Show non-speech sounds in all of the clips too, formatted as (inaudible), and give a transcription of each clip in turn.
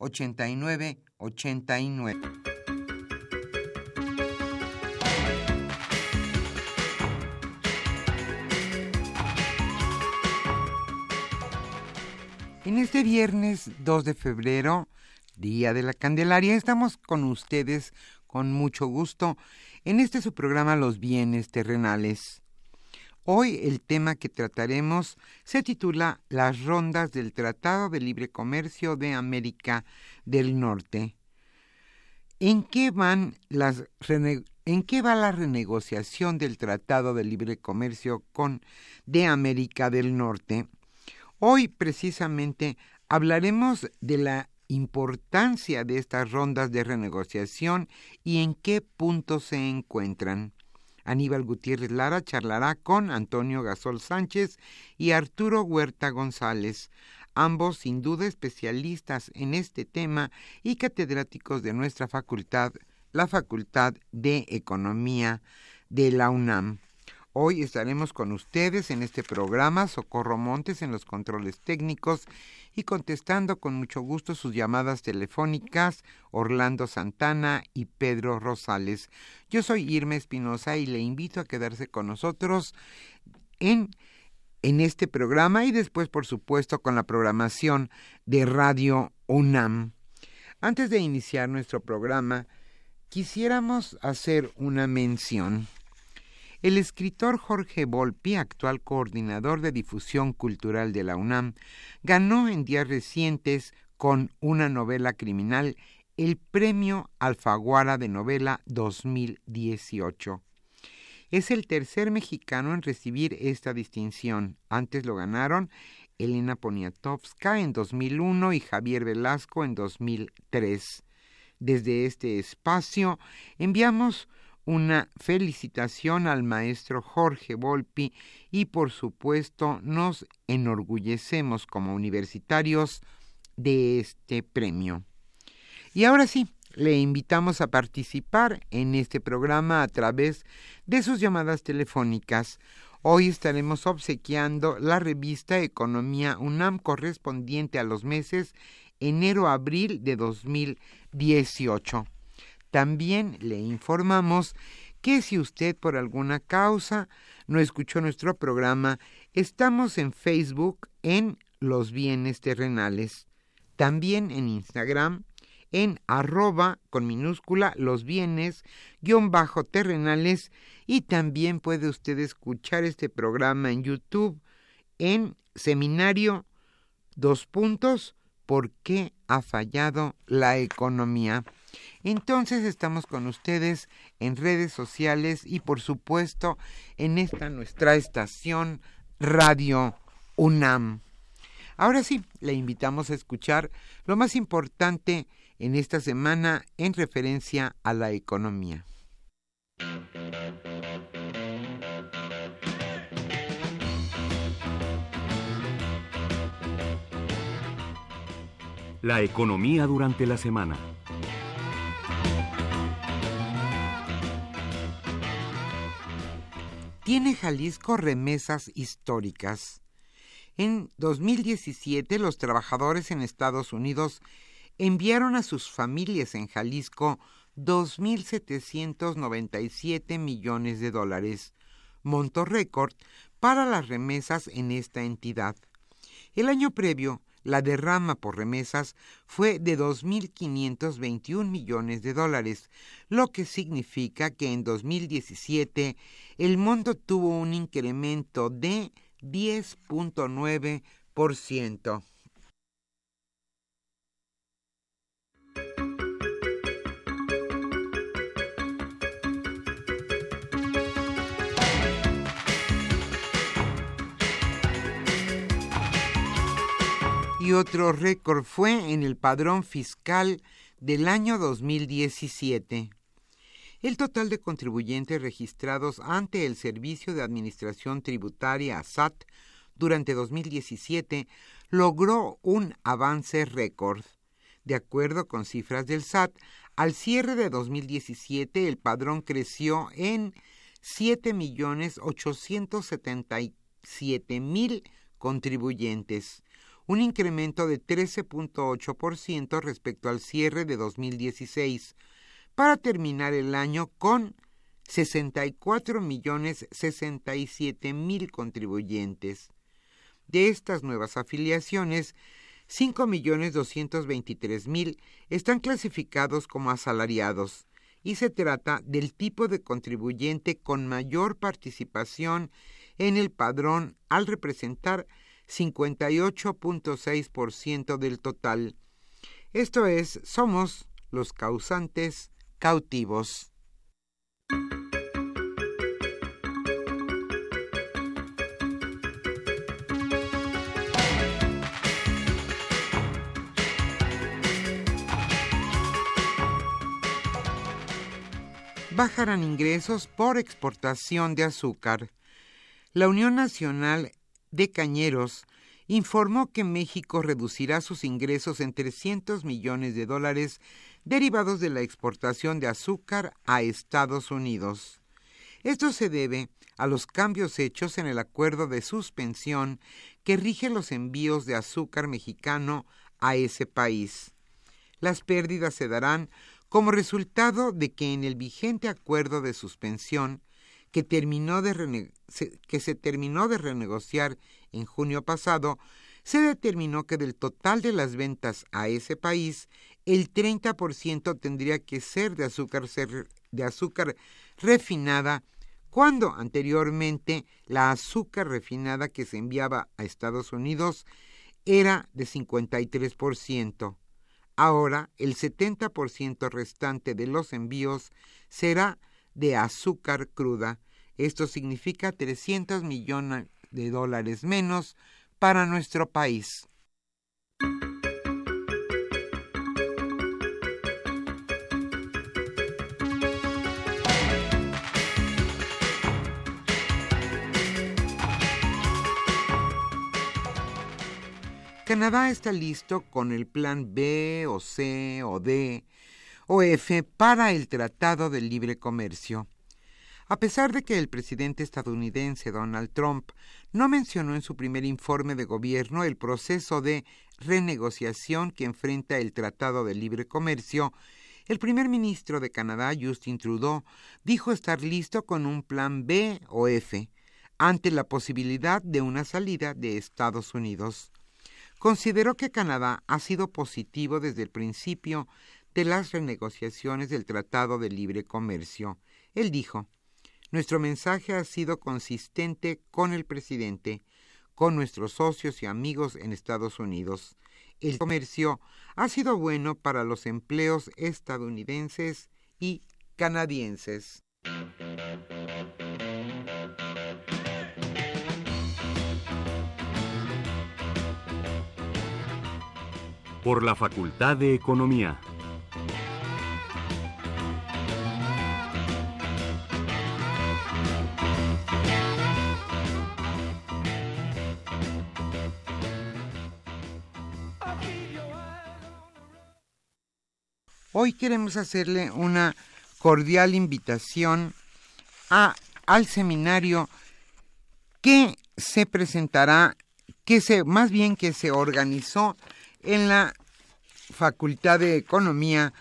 5536 8989. En este viernes 2 de febrero, Día de la Candelaria, estamos con ustedes con mucho gusto en este su programa Los bienes terrenales. Hoy el tema que trataremos se titula Las rondas del Tratado de Libre Comercio de América del Norte. ¿En qué, ¿En qué va la renegociación del Tratado de Libre Comercio con de América del Norte? Hoy precisamente hablaremos de la importancia de estas rondas de renegociación y en qué punto se encuentran. Aníbal Gutiérrez Lara charlará con Antonio Gasol Sánchez y Arturo Huerta González, ambos sin duda especialistas en este tema y catedráticos de nuestra facultad, la Facultad de Economía de la UNAM. Hoy estaremos con ustedes en este programa, Socorro Montes en los controles técnicos y contestando con mucho gusto sus llamadas telefónicas Orlando Santana y Pedro Rosales. Yo soy Irma Espinosa y le invito a quedarse con nosotros en, en este programa y después, por supuesto, con la programación de Radio UNAM. Antes de iniciar nuestro programa, quisiéramos hacer una mención. El escritor Jorge Volpi, actual coordinador de difusión cultural de la UNAM, ganó en días recientes con una novela criminal el Premio Alfaguara de Novela 2018. Es el tercer mexicano en recibir esta distinción. Antes lo ganaron Elena Poniatowska en 2001 y Javier Velasco en 2003. Desde este espacio enviamos una felicitación al maestro Jorge Volpi y por supuesto nos enorgullecemos como universitarios de este premio. Y ahora sí, le invitamos a participar en este programa a través de sus llamadas telefónicas. Hoy estaremos obsequiando la revista Economía UNAM correspondiente a los meses enero-abril de 2018. También le informamos que si usted por alguna causa no escuchó nuestro programa, estamos en Facebook en Los Bienes Terrenales, también en Instagram en arroba con minúscula los bienes guion bajo terrenales y también puede usted escuchar este programa en YouTube en seminario dos puntos ¿Por qué ha fallado la economía? Entonces estamos con ustedes en redes sociales y por supuesto en esta nuestra estación Radio UNAM. Ahora sí, le invitamos a escuchar lo más importante en esta semana en referencia a la economía. La economía durante la semana. Tiene Jalisco remesas históricas. En 2017 los trabajadores en Estados Unidos enviaron a sus familias en Jalisco 2.797 millones de dólares, monto récord para las remesas en esta entidad. El año previo, la derrama por remesas fue de 2.521 millones de dólares, lo que significa que en 2017 el monto tuvo un incremento de 10.9%. y otro récord fue en el padrón fiscal del año 2017. El total de contribuyentes registrados ante el Servicio de Administración Tributaria SAT durante 2017 logró un avance récord. De acuerdo con cifras del SAT, al cierre de 2017 el padrón creció en 7.877.000 contribuyentes, un incremento de 13.8% respecto al cierre de 2016, para terminar el año con 64 millones 67 mil contribuyentes. De estas nuevas afiliaciones, 5 millones 223 mil están clasificados como asalariados y se trata del tipo de contribuyente con mayor participación en el padrón al representar 58.6% del total. Esto es, somos los causantes cautivos. bajarán ingresos por exportación de azúcar. La Unión Nacional de Cañeros informó que México reducirá sus ingresos en 300 millones de dólares derivados de la exportación de azúcar a Estados Unidos. Esto se debe a los cambios hechos en el acuerdo de suspensión que rige los envíos de azúcar mexicano a ese país. Las pérdidas se darán como resultado de que en el vigente acuerdo de suspensión que, se terminó de renegociar en junio pasado, se determinó que del total de las ventas a ese país, el 30% tendría que ser de azúcar, de azúcar refinada, cuando anteriormente la azúcar refinada que se enviaba a Estados Unidos era de 53%. Ahora el 70% restante de los envíos será de azúcar cruda. Esto significa 300 millones de dólares menos para nuestro país. Canadá está listo con el plan B o C o D o F para el Tratado de Libre Comercio. A pesar de que el presidente estadounidense Donald Trump no mencionó en su primer informe de gobierno el proceso de renegociación que enfrenta el Tratado de Libre Comercio, el primer ministro de Canadá, Justin Trudeau, dijo estar listo con un plan B o F ante la posibilidad de una salida de Estados Unidos. Consideró que Canadá ha sido positivo desde el principio de las renegociaciones del Tratado de Libre Comercio. Él dijo, Nuestro mensaje ha sido consistente con el presidente, con nuestros socios y amigos en Estados Unidos. El comercio ha sido bueno para los empleos estadounidenses y canadienses. Por la Facultad de Economía. Hoy queremos hacerle una cordial invitación a, al seminario que se presentará, que se, más bien que se organizó en la Facultad de Economía,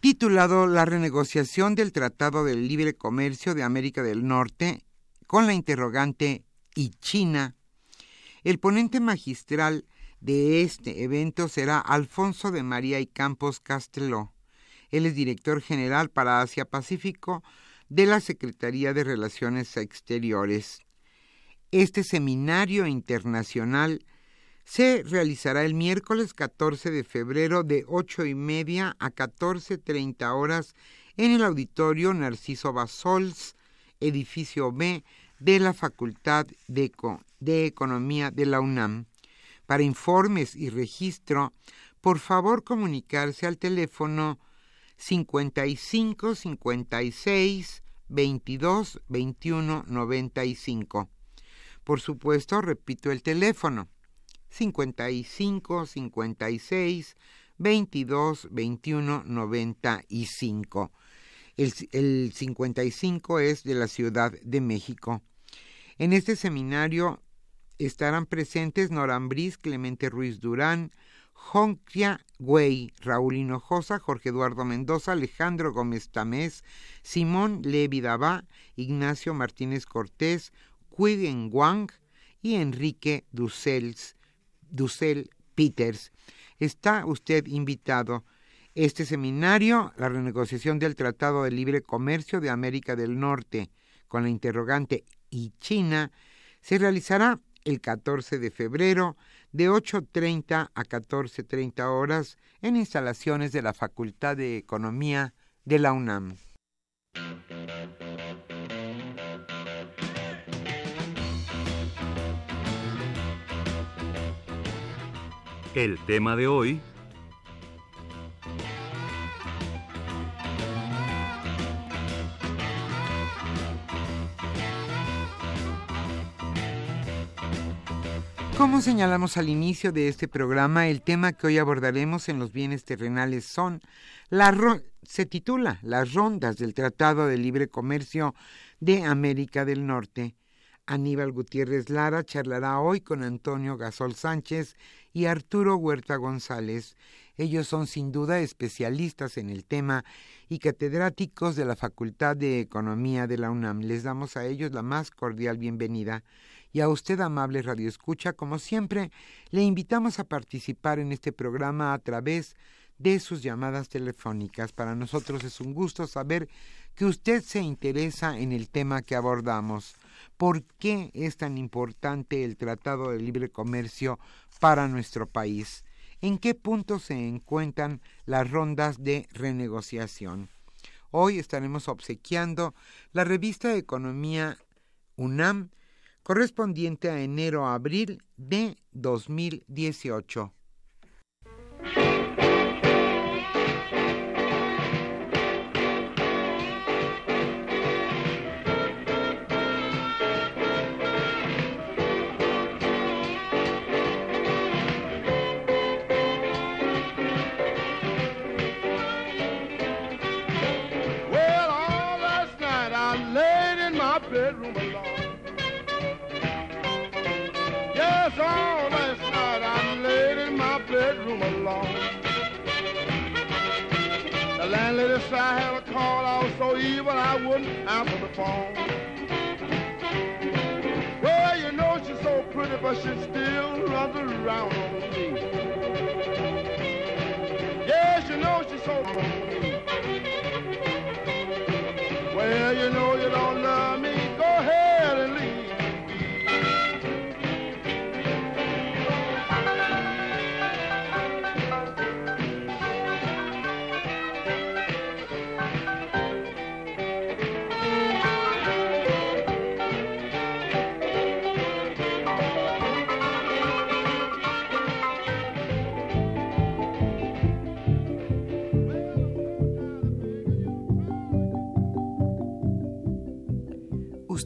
titulado La renegociación del Tratado del Libre Comercio de América del Norte, con la interrogante ¿y China? El ponente magistral de este evento será Alfonso de María y Campos Casteló. Él es director general para Asia Pacífico de la Secretaría de Relaciones Exteriores. Este seminario internacional se realizará el miércoles 14 de febrero de ocho y media a 14.30 horas en el auditorio Narciso Basols, edificio B de la Facultad de Economía de la UNAM. Para informes y registro, por favor comunicarse al teléfono 55 56 22 21 95. Por supuesto, repito el teléfono 55 56 22 21 95. El, el 55 es de la Ciudad de México. En este seminario estarán presentes Norambris, Clemente Ruiz Durán, Joncia Güey, Raúl Hinojosa, Jorge Eduardo Mendoza, Alejandro Gómez Tamés, Simón Levi Dabá, Ignacio Martínez Cortés, Quiden Wang y Enrique Dussels, Dussel Peters. Está usted invitado. Este seminario, la renegociación del Tratado de Libre Comercio de América del Norte, con la interrogante ¿y China?, se realizará el 14 de febrero de 8.30 a 14.30 horas en instalaciones de la Facultad de Economía de la UNAM. El tema de hoy Como señalamos al inicio de este programa, el tema que hoy abordaremos en los bienes terrenales son la se titula Las rondas del Tratado de Libre Comercio de América del Norte. Aníbal Gutiérrez Lara charlará hoy con Antonio Gasol Sánchez y Arturo Huerta González. Ellos son sin duda especialistas en el tema y catedráticos de la Facultad de Economía de la UNAM. Les damos a ellos la más cordial bienvenida. Y a usted, amable Radio Escucha, como siempre, le invitamos a participar en este programa a través de sus llamadas telefónicas. Para nosotros es un gusto saber que usted se interesa en el tema que abordamos. ¿Por qué es tan importante el Tratado de Libre Comercio para nuestro país? ¿En qué punto se encuentran las rondas de renegociación? Hoy estaremos obsequiando la revista de Economía UNAM correspondiente a enero-abril de 2018. I wouldn't answer the phone. Well, you know she's so pretty, but she still runs around on me. Yes, you know she's so pretty. Well, you know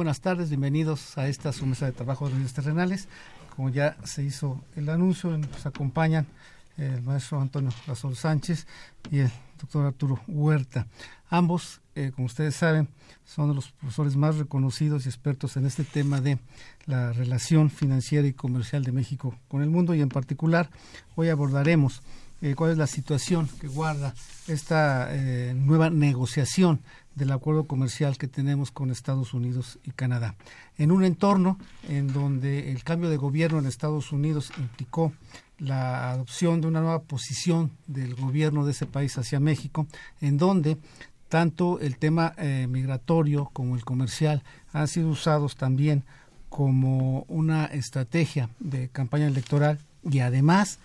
Buenas tardes, bienvenidos a esta su mesa de trabajo de bienes terrenales. Como ya se hizo el anuncio, nos acompañan el maestro Antonio Razol Sánchez y el doctor Arturo Huerta. Ambos, eh, como ustedes saben, son de los profesores más reconocidos y expertos en este tema de la relación financiera y comercial de México con el mundo y en particular hoy abordaremos eh, cuál es la situación que guarda esta eh, nueva negociación del acuerdo comercial que tenemos con Estados Unidos y Canadá. En un entorno en donde el cambio de gobierno en Estados Unidos implicó la adopción de una nueva posición del gobierno de ese país hacia México, en donde tanto el tema eh, migratorio como el comercial han sido usados también como una estrategia de campaña electoral y además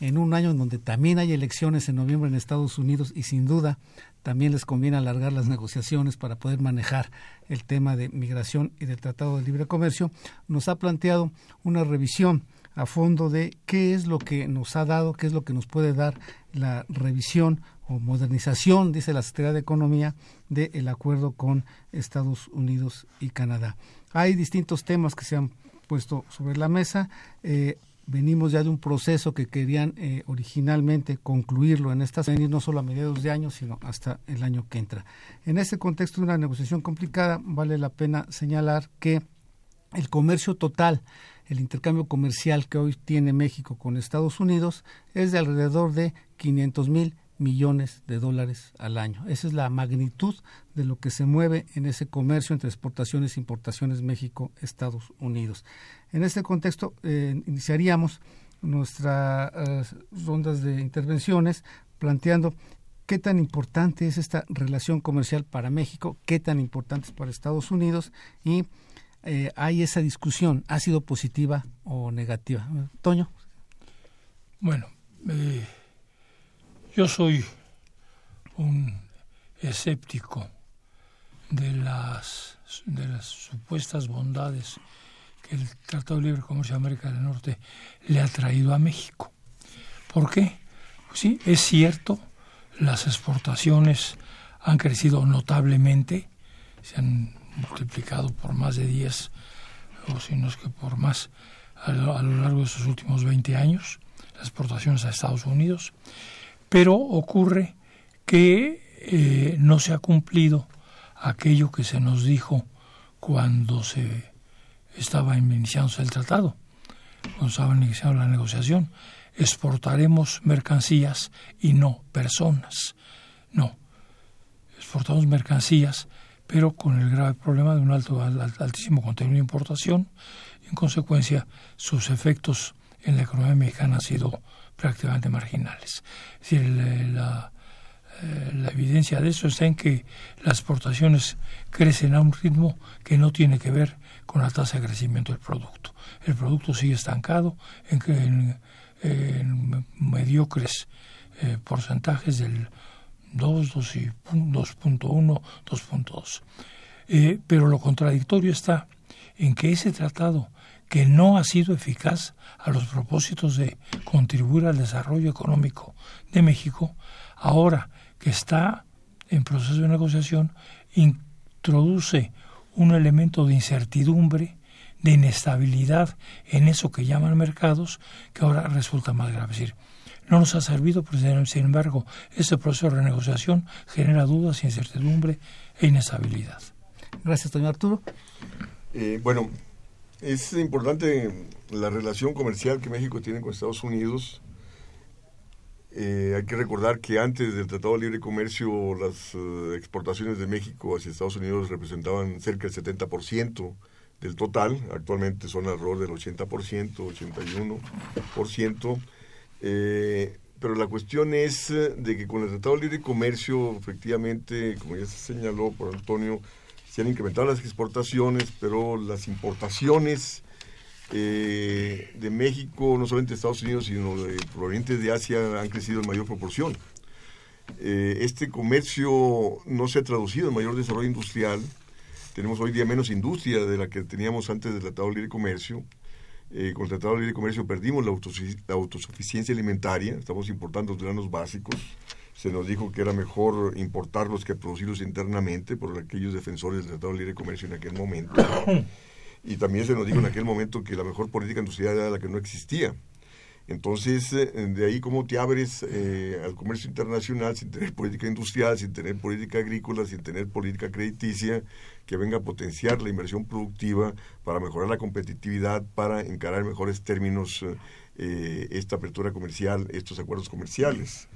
en un año en donde también hay elecciones en noviembre en Estados Unidos y sin duda también les conviene alargar las negociaciones para poder manejar el tema de migración y del Tratado de Libre Comercio, nos ha planteado una revisión a fondo de qué es lo que nos ha dado, qué es lo que nos puede dar la revisión o modernización, dice la Secretaría de Economía, del acuerdo con Estados Unidos y Canadá. Hay distintos temas que se han puesto sobre la mesa. Eh, venimos ya de un proceso que querían eh, originalmente concluirlo en esta venir no solo a mediados de año, sino hasta el año que entra. En este contexto de una negociación complicada, vale la pena señalar que el comercio total, el intercambio comercial que hoy tiene México con Estados Unidos es de alrededor de 500 mil millones de dólares al año. Esa es la magnitud de lo que se mueve en ese comercio entre exportaciones e importaciones México-Estados Unidos. En este contexto, eh, iniciaríamos nuestras eh, rondas de intervenciones planteando qué tan importante es esta relación comercial para México, qué tan importante es para Estados Unidos y eh, hay esa discusión, ¿ha sido positiva o negativa? Toño. Bueno, yo soy un escéptico de las, de las supuestas bondades el Tratado de Libre Comercio de América del Norte le ha traído a México. ¿Por qué? Pues sí, es cierto, las exportaciones han crecido notablemente, se han multiplicado por más de 10, o si no es que por más, a lo, largo de estos últimos 20 años, las exportaciones a Estados Unidos, pero ocurre que eh, no se ha cumplido aquello que se nos dijo cuando se estaba iniciándose el tratado, cuando estaba iniciando la negociación. Exportaremos mercancías y no personas. No, exportamos mercancías, pero con el grave problema de un alto, altísimo contenido de importación y en consecuencia sus efectos en la economía mexicana han sido prácticamente marginales. Es decir, la, eh, la evidencia de eso está en que las exportaciones crecen a un ritmo que no tiene que ver con la tasa de crecimiento del producto. El producto sigue estancado en, en, mediocres eh, porcentajes del 2, 2.1, 2.2. Eh, pero lo contradictorio está en que ese tratado que no ha sido eficaz a los propósitos de contribuir al desarrollo económico de México, ahora que está en proceso de negociación, introduce un elemento de incertidumbre, de inestabilidad en eso que llaman mercados, que ahora resulta más grave. Es decir, no nos ha servido, pero sin embargo, este proceso de renegociación genera dudas, incertidumbre e inestabilidad. Gracias, doña Arturo. Eh, bueno, es importante la relación comercial que México tiene con Estados Unidos. Eh, hay que recordar que antes del Tratado de Libre Comercio las uh, exportaciones de México hacia Estados Unidos representaban cerca del 70% del total. Actualmente son alrededor del 80%, 81%. Eh, pero la cuestión es de que con el Tratado de Libre Comercio, efectivamente, como ya se señaló por Antonio, se han incrementado las exportaciones, pero las importaciones eh, de México, no solamente de Estados Unidos, sino de provenientes de Asia, han crecido en mayor proporción. Eh, este comercio no se ha traducido en mayor desarrollo industrial. Tenemos hoy día menos industria de la que teníamos antes del Tratado de Libre Comercio. Eh, con el Tratado de Libre Comercio perdimos la, autosuficiencia alimentaria, estamos importando granos básicos. Se nos dijo que era mejor importarlos que producirlos internamente por aquellos defensores del Tratado de Libre Comercio en aquel momento. (coughs) Y también se nos dijo en aquel momento que la mejor política industrial era la que no existía. Entonces, eh, de ahí cómo te abres eh, al comercio internacional sin tener política industrial, sin tener política agrícola, sin tener política crediticia que venga a potenciar la inversión productiva para mejorar la competitividad, para encarar en mejores términos eh, esta apertura comercial, estos acuerdos comerciales.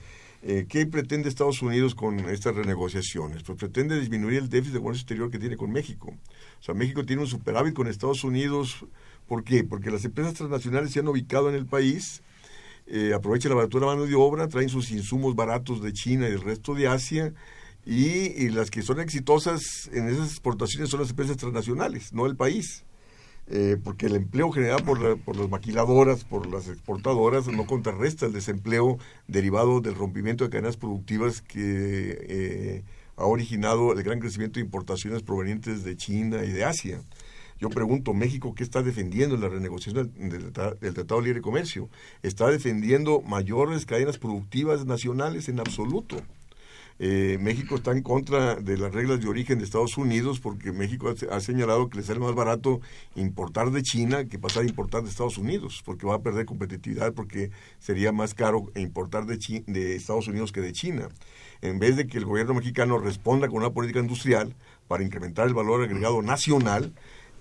¿Qué pretende Estados Unidos con estas renegociaciones? Pues pretende disminuir el déficit de comercio exterior que tiene con México. O sea, México tiene un superávit con Estados Unidos ¿Por qué? Porque las empresas transnacionales se han ubicado en el país, eh, aprovechan la baratura mano de obra, traen sus insumos baratos de China y del resto de Asia, y, las que son exitosas en esas exportaciones son las empresas transnacionales, no el país. Eh, porque el empleo generado por, por las maquiladoras, por las exportadoras, no contrarresta el desempleo derivado del rompimiento de cadenas productivas que eh, ha originado el gran crecimiento de importaciones provenientes de China y de Asia. Yo pregunto, México, ¿qué está defendiendo en la renegociación del, Tratado de Libre Comercio? ¿Está defendiendo mayores cadenas productivas nacionales en absoluto? Eh, México está en contra de las reglas de origen de Estados Unidos porque México ha, señalado que le sale más barato importar de China que pasar a importar de Estados Unidos, porque va a perder competitividad, porque sería más caro importar de, de Estados Unidos que de China. En vez de que el gobierno mexicano responda con una política industrial para incrementar el valor agregado nacional,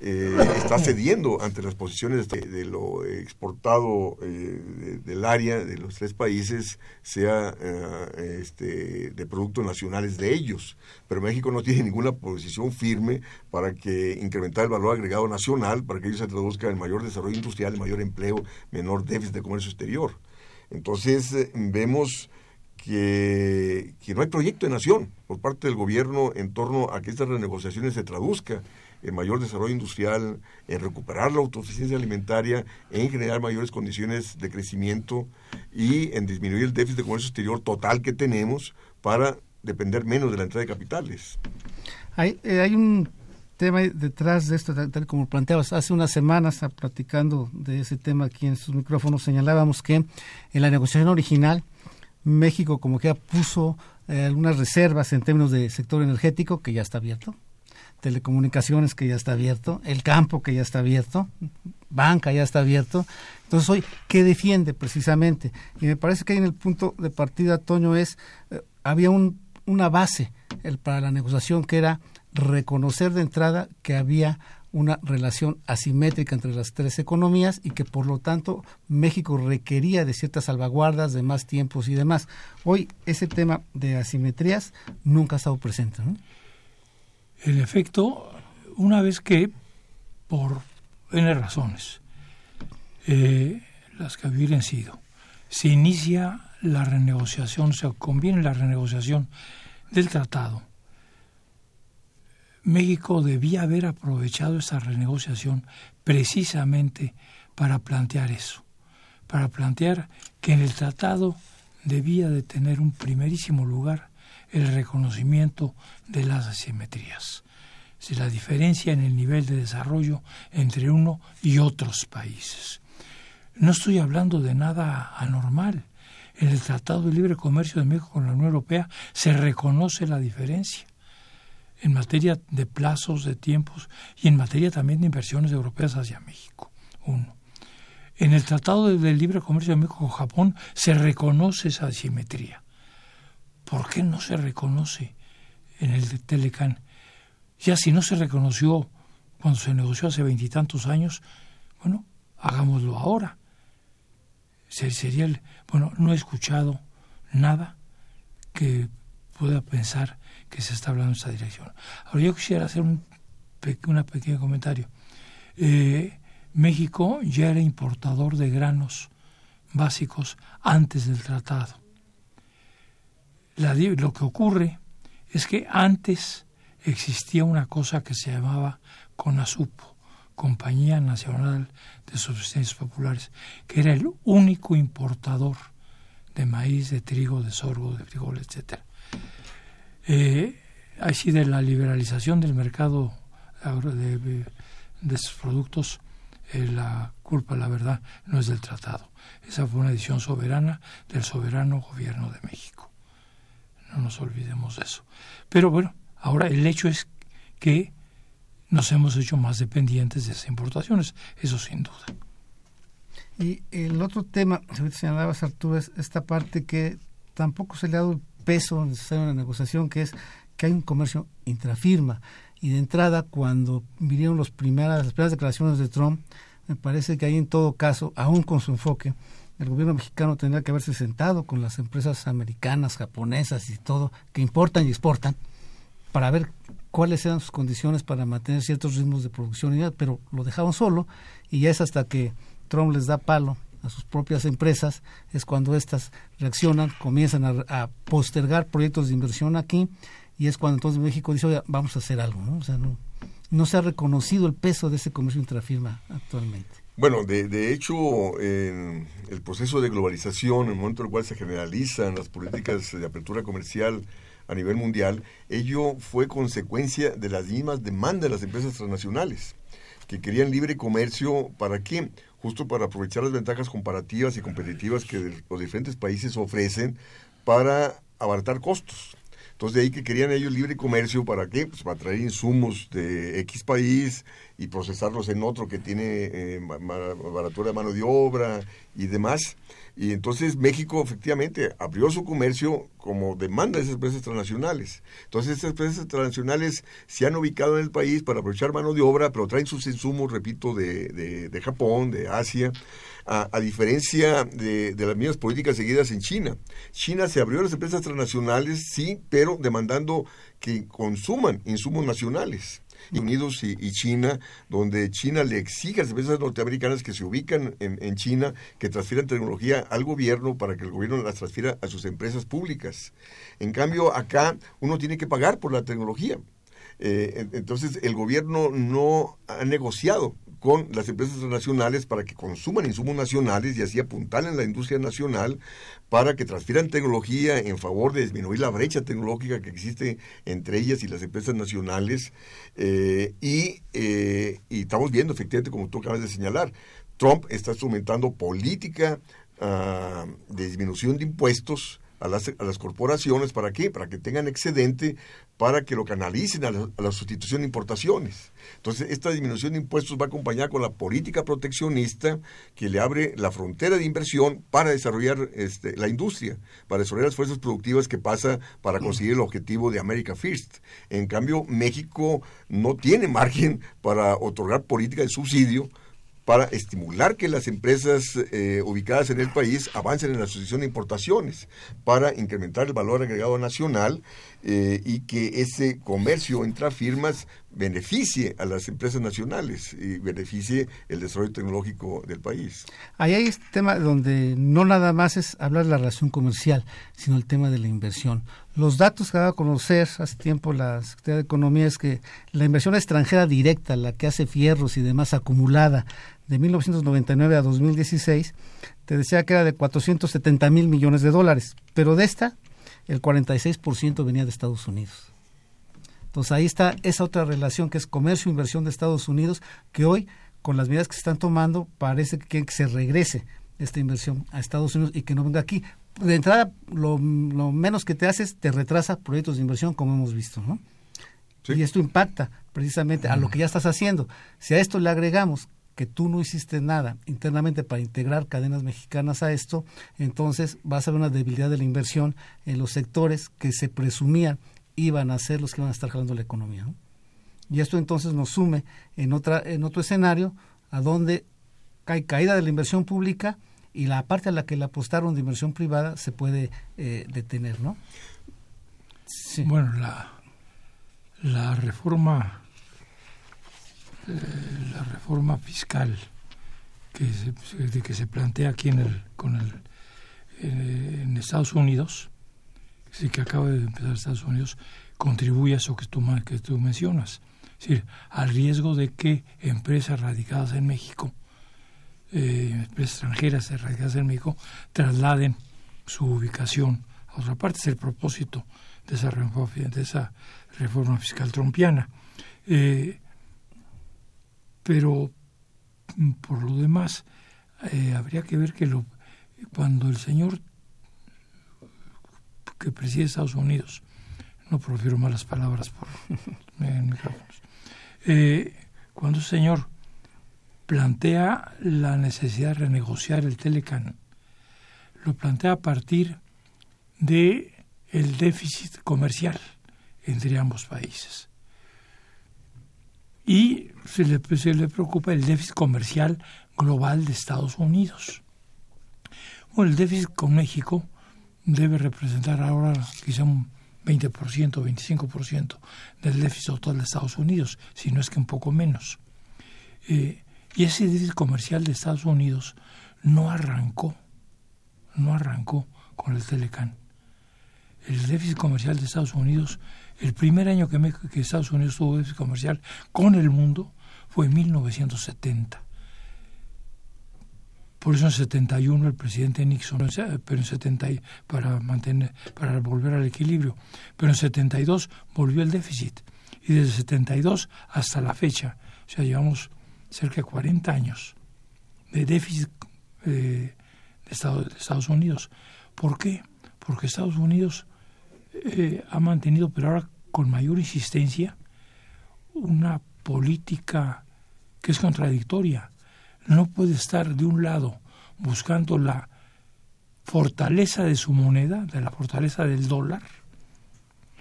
eh, está cediendo ante las posiciones de, lo exportado eh, del área de los tres países sea eh, este, de productos nacionales de ellos. Pero México no tiene ninguna posición firme para que incrementar el valor agregado nacional, para que ellos se traduzca en mayor desarrollo industrial, mayor empleo, menor déficit de comercio exterior. Entonces vemos que, que no hay proyecto de nación por parte del gobierno en torno a que estas renegociaciones se traduzcan en mayor desarrollo industrial, en recuperar la autosuficiencia alimentaria, en generar mayores condiciones de crecimiento y en disminuir el déficit de comercio exterior total que tenemos para depender menos de la entrada de capitales. Hay, eh, hay un tema detrás de esto, tal como planteabas, hace unas semanas, platicando de ese tema aquí en sus micrófonos, señalábamos que en la negociación original, México como que puso eh, algunas reservas en términos de sector energético, que ya está abierto, telecomunicaciones que ya está abierto, el campo que ya está abierto, banca ya está abierto. Entonces hoy, ¿qué defiende precisamente? Y me parece que ahí en el punto de partida, Toño, es, eh, había un, una base para la negociación que era reconocer de entrada que había una relación asimétrica entre las tres economías y que por lo tanto México requería de ciertas salvaguardas, de más tiempos y demás. Hoy ese tema de asimetrías nunca ha estado presente. ¿no? El efecto una vez que, por N razones, eh, las que hubieran sido, se inicia la renegociación, se conviene la renegociación del tratado. México debía haber aprovechado esa renegociación precisamente para plantear eso, para plantear que en el tratado debía de tener un primerísimo lugar el reconocimiento de las asimetrías, si la diferencia en el nivel de desarrollo entre uno y otros países. No estoy hablando de nada anormal. En el Tratado de Libre Comercio de México con la Unión Europea se reconoce la diferencia en materia de plazos, de tiempos y en materia también de inversiones europeas hacia México. Uno. En el Tratado de Libre Comercio de México con Japón se reconoce esa asimetría. ¿Por qué no se reconoce en el de Telecan? Ya si no se reconoció cuando se negoció hace veintitantos años, bueno, hagámoslo ahora. Sería bueno, no he escuchado nada que pueda pensar que se está hablando en esta dirección. Ahora yo quisiera hacer un, pequeño comentario. Eh, México ya era importador de granos básicos antes del tratado lo que ocurre es que antes existía una cosa que se llamaba CONASUPO, Compañía Nacional de Subsistencias Populares, que era el único importador de maíz, de trigo, de sorgo, de frijol, etc. Eh, así de la liberalización del mercado de, esos productos, eh, la culpa, la verdad, no es del tratado. Esa fue una decisión soberana del soberano gobierno de México. No nos olvidemos de eso. Pero bueno, ahora el hecho es que nos hemos hecho más dependientes de esas importaciones, eso sin duda. Y el otro tema, señalabas Arturo, es esta parte que tampoco se le ha dado el peso necesario en la negociación, que es que hay un comercio intrafirma. Y de entrada, cuando vinieron primeras, las primeras declaraciones de Trump, me parece que ahí en todo caso, aún con su enfoque, el gobierno mexicano tendría que haberse sentado con las empresas americanas, japonesas y todo, que importan y exportan, para ver cuáles eran sus condiciones para mantener ciertos ritmos de producción, pero lo dejaron solo y es hasta que Trump les da palo a sus propias empresas, es cuando éstas reaccionan, comienzan a, postergar proyectos de inversión aquí y es cuando entonces México dice, oye, vamos a hacer algo, ¿no? O sea, no, no se ha reconocido el peso de ese comercio intrafirma actualmente. Bueno, de, de hecho, el proceso de globalización, en el momento en el cual se generalizan las políticas de apertura comercial a nivel mundial, ello fue consecuencia de las mismas demandas de las empresas transnacionales, que querían libre comercio, ¿para qué? Justo para aprovechar las ventajas comparativas y competitivas que los diferentes países ofrecen para abaratar costos. Entonces de ahí que querían ellos libre comercio, ¿para qué? Pues para traer insumos de X país y procesarlos en otro que tiene eh, baratura de mano de obra y demás. Y entonces México efectivamente abrió su comercio como demanda de esas empresas transnacionales. Entonces esas empresas transnacionales se han ubicado en el país para aprovechar mano de obra, pero traen sus insumos, repito, de, de, de Japón, de Asia a, diferencia de, las mismas políticas seguidas en China. China se abrió a las empresas transnacionales, sí, pero demandando que consuman insumos nacionales. Unidos y, China, donde China le exige a las empresas norteamericanas que se ubican en, China que transfieran tecnología al gobierno para que el gobierno las transfiera a sus empresas públicas. En cambio, acá uno tiene que pagar por la tecnología. Eh, entonces, el gobierno no ha negociado con las empresas nacionales para que consuman insumos nacionales y así apuntalen la industria nacional para que transfieran tecnología en favor de disminuir la brecha tecnológica que existe entre ellas y las empresas nacionales. Eh, y, eh, y, estamos viendo, efectivamente, como tú acabas de señalar, Trump está instrumentando política ah, de disminución de impuestos a las, a las corporaciones, ¿para qué? Para que tengan excedente, para que lo canalicen a la, sustitución de importaciones. Entonces, esta disminución de impuestos va acompañada con la política proteccionista que le abre la frontera de inversión para desarrollar este, la industria, para desarrollar las fuerzas productivas que pasa para conseguir el objetivo de America First. En cambio, México no tiene margen para otorgar política de subsidio para estimular que las empresas eh, ubicadas en el país avancen en la asociación de importaciones, para incrementar el valor agregado nacional eh, y que ese comercio entre firmas beneficie a las empresas nacionales y beneficie el desarrollo tecnológico del país. Ahí hay este tema donde no nada más es hablar de la relación comercial, sino el tema de la inversión. Los datos que daba a conocer hace tiempo la Secretaría de Economía es que la inversión extranjera directa, la que hace fierros y demás acumulada de 1999 a 2016, te decía que era de 470 mil millones de dólares, pero de esta el 46% venía de Estados Unidos. Entonces ahí está esa otra relación que es comercio-inversión de Estados Unidos, que hoy, con las medidas que se están tomando, parece que, que se regrese esta inversión a Estados Unidos y que no venga aquí. De entrada, lo, menos que te haces, te retrasa proyectos de inversión, como hemos visto, ¿no? Y esto impacta precisamente a lo que ya estás haciendo. Si a esto le agregamos que tú no hiciste nada internamente para integrar cadenas mexicanas a esto, entonces vas a ver una debilidad de la inversión en los sectores que se presumían iban a ser los que iban a estar jalando la economía. Y esto entonces nos sume en, otra, en otro escenario a donde hay caída de la inversión pública y la parte a la que le apostaron de inversión privada se puede eh, detener, ¿no? Bueno, la, la reforma eh, la reforma fiscal que se, que se plantea aquí en el, con el, eh, en Estados Unidos, sí, que acaba de empezar Estados Unidos, contribuye a eso que tú, que tú mencionas. Es decir, al riesgo de que empresas radicadas en México, eh, empresas extranjeras radicadas en México, trasladen su ubicación a otra parte. Es el propósito de esa reforma, fiscal trompiana. Eh, pero mm, por lo demás, eh, habría que ver que lo, cuando el señor que preside Estados Unidos, no profiero malas palabras por (laughs) micrófonos, eh, cuando el señor plantea la necesidad de renegociar el Telecan, lo plantea a partir de el déficit comercial entre ambos países. Y se le, preocupa el déficit comercial global de Estados Unidos. Bueno, el déficit con México debe representar ahora quizá un 20%, 25% del déficit total de Estados Unidos, si no es que un poco menos. Eh, y ese déficit comercial de Estados Unidos no arrancó, no arrancó con el Telecan. El déficit comercial de Estados Unidos, el primer año que, Estados Unidos tuvo déficit comercial con el mundo fue en 1970 por eso en 71 el presidente Nixon, pero en 70 para mantener para volver al equilibrio, pero en 72 volvió el déficit y desde 72 hasta la fecha, o sea, llevamos cerca de 40 años de déficit eh, de, Estados, Unidos. ¿Por qué? Porque Estados Unidos eh, ha mantenido, pero ahora con mayor insistencia, una política que es contradictoria no puede estar de un lado buscando la fortaleza de su moneda, de la fortaleza del dólar,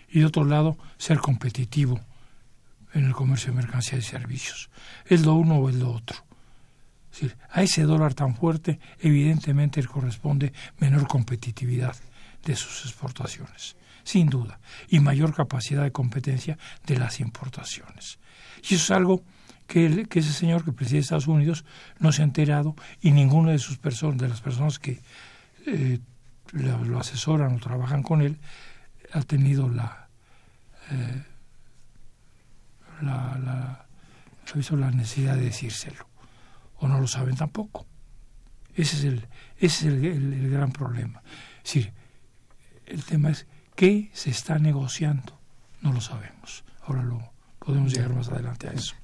y de otro lado ser competitivo en el comercio de mercancías y servicios. Es lo uno o es lo otro. a ese dólar tan fuerte, evidentemente le corresponde menor competitividad de sus exportaciones, sin duda, y mayor capacidad de competencia de las importaciones. Y eso es algo que, ese señor que preside Estados Unidos no se ha enterado y ninguno de sus personas, de las personas que eh, lo, asesoran o trabajan con él, ha tenido la, eh, la, la, la necesidad de decírselo o no lo saben tampoco. Ese es el, ese es el, el gran problema. Es decir, el tema es qué se está negociando, no lo sabemos. Ahora lo, podemos llegar más adelante a eso.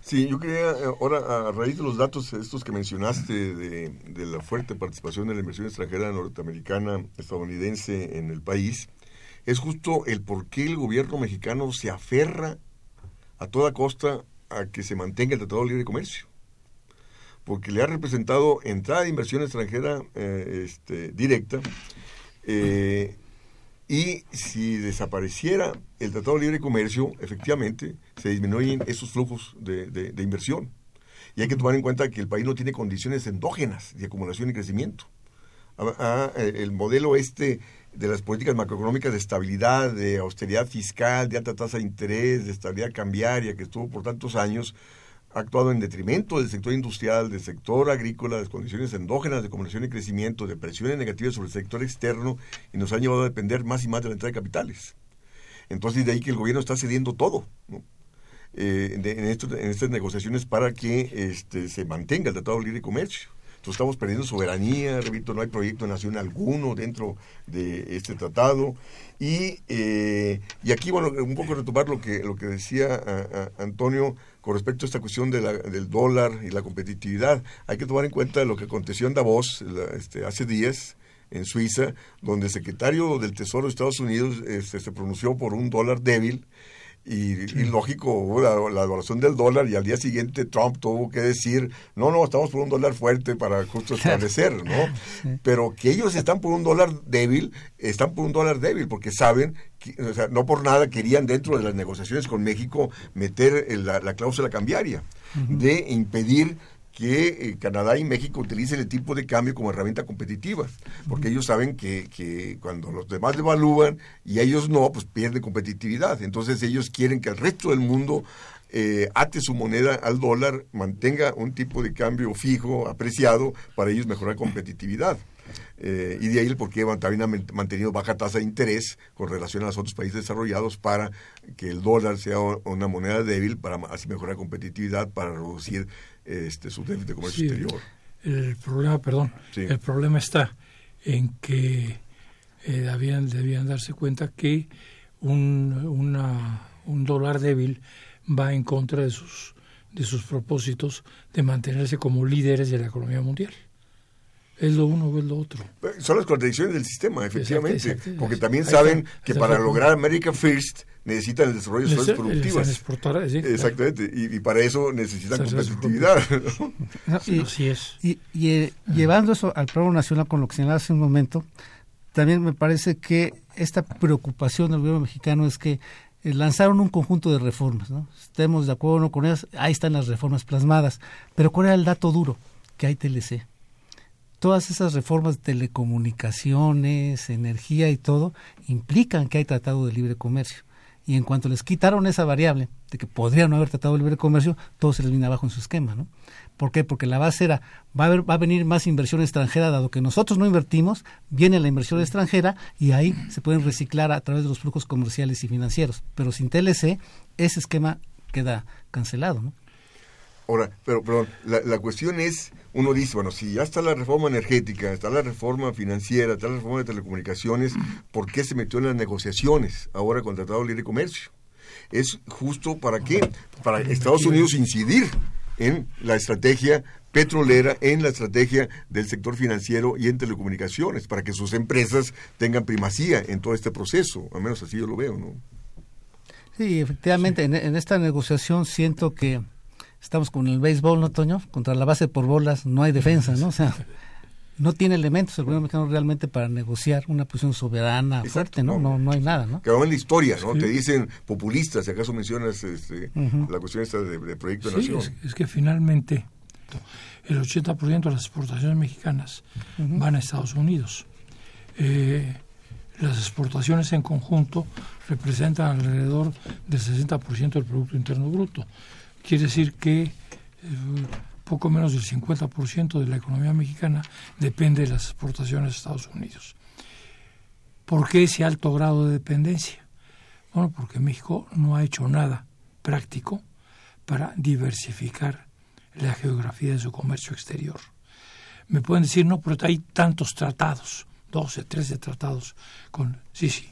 Sí, yo quería, eh, ahora, a raíz de los datos estos que mencionaste de, de la fuerte participación de la inversión extranjera norteamericana, estadounidense en el país, es justo el por qué el gobierno mexicano se aferra a toda costa a que se mantenga el Tratado de Libre Comercio. Porque le ha representado entrada de inversión extranjera eh, este, directa, eh, y si desapareciera el Tratado de Libre Comercio, efectivamente, se disminuyen esos flujos de, inversión. Y hay que tomar en cuenta que el país no tiene condiciones endógenas de acumulación y crecimiento. Ah, ah, el modelo este de las políticas macroeconómicas de estabilidad, de austeridad fiscal, de alta tasa de interés, de estabilidad cambiaria que estuvo por tantos años, ha actuado en detrimento del sector industrial, del sector agrícola, de condiciones endógenas de acumulación y crecimiento, de presiones negativas sobre el sector externo y nos han llevado a depender más y más de la entrada de capitales. Entonces, de ahí que el gobierno está cediendo todo eh, en, estas negociaciones para que este, se mantenga el Tratado de Libre Comercio. Entonces estamos perdiendo soberanía, repito, no hay proyecto nacional alguno dentro de este tratado. Y, eh, y aquí, bueno, un poco retomar lo que, lo que decía Antonio con respecto a esta cuestión de del dólar y la competitividad. Hay que tomar en cuenta lo que aconteció en Davos este, hace días en Suiza, donde el secretario del Tesoro de Estados Unidos este, se pronunció por un dólar débil y, lógico, la, la, adoración del dólar y al día siguiente Trump tuvo que decir, no, no, estamos por un dólar fuerte para justo establecer, ¿no? (laughs) Pero que ellos están por un dólar débil, están por un dólar débil porque saben, que, o sea, no por nada querían dentro de las negociaciones con México meter la, la cláusula cambiaria de impedir que eh, Canadá y México utilicen el tipo de cambio como herramienta competitiva, porque ellos saben que, que, cuando los demás devalúan y ellos no, pues pierden competitividad. Entonces ellos quieren que el resto del mundo eh, ate su moneda al dólar, mantenga un tipo de cambio fijo, apreciado, para ellos mejorar competitividad. Eh, y de ahí el por qué también ha mantenido baja tasa de interés con relación a los otros países desarrollados para que el dólar sea una moneda débil, para así mejorar competitividad, para reducir este, su déficit de comercio exterior. El problema, perdón, el problema está en que eh, debían, debían darse cuenta que un, una, un dólar débil va en contra de sus, de sus propósitos de mantenerse como líderes de la economía mundial. Es lo uno o es lo otro. Son las contradicciones del sistema, efectivamente. porque también saben que para lograr America First necesitan el desarrollo de sociedades productivas. Exactamente. Y, para eso necesitan competitividad. y, es. Y, eh, llevando eso al plano nacional con lo que señalaba hace un momento, también me parece que esta preocupación del gobierno mexicano es que eh, lanzaron un conjunto de reformas, ¿no? Estemos de acuerdo o no con ellas, ahí están las reformas plasmadas. Pero ¿cuál era el dato duro? Que hay TLC todas esas reformas de telecomunicaciones, energía y todo, implican que hay tratado de libre comercio. Y en cuanto les quitaron esa variable de que podrían no haber tratado de libre comercio, todo se les viene abajo en su esquema, ¿no? ¿Por qué? Porque la base era, va a, haber, va a venir más inversión extranjera, dado que nosotros no invertimos, viene la inversión extranjera y ahí se pueden reciclar a través de los flujos comerciales y financieros. Pero sin TLC, ese esquema queda cancelado. Ahora, pero perdón, la, cuestión es, uno dice, bueno, si ya está la reforma energética, está la reforma financiera, está la reforma de telecomunicaciones, ¿por qué se metió en las negociaciones ahora con el Tratado de Libre Comercio? Es justo para qué? Para Estados Unidos incidir en la estrategia petrolera, en la estrategia del sector financiero y en telecomunicaciones, para que sus empresas tengan primacía en todo este proceso, al menos así yo lo veo, ¿no? Sí, efectivamente, en esta negociación siento que estamos con el béisbol, ¿no, Toño? Contra la base por bolas no hay defensa, ¿no? O sea, no tiene elementos el gobierno mexicano realmente para negociar una posición soberana fuerte, ¿no? ¿no? No hay nada, ¿no? Que en la historia, ¿no? Te dicen populistas, si acaso mencionas este, la cuestión esta de, Proyecto de Nación. Es, es, que finalmente el 80% de las exportaciones mexicanas van a Estados Unidos. Eh, las exportaciones en conjunto representan alrededor del 60% del Producto Interno Bruto. Quiere decir que eh, poco menos del 50% de la economía mexicana depende de las exportaciones a Estados Unidos. ¿Por qué ese alto grado de dependencia? Bueno, porque México no ha hecho nada práctico para diversificar la geografía de su comercio exterior. Me pueden decir, no, pero hay tantos tratados, 12, 13 tratados con... Sí, sí,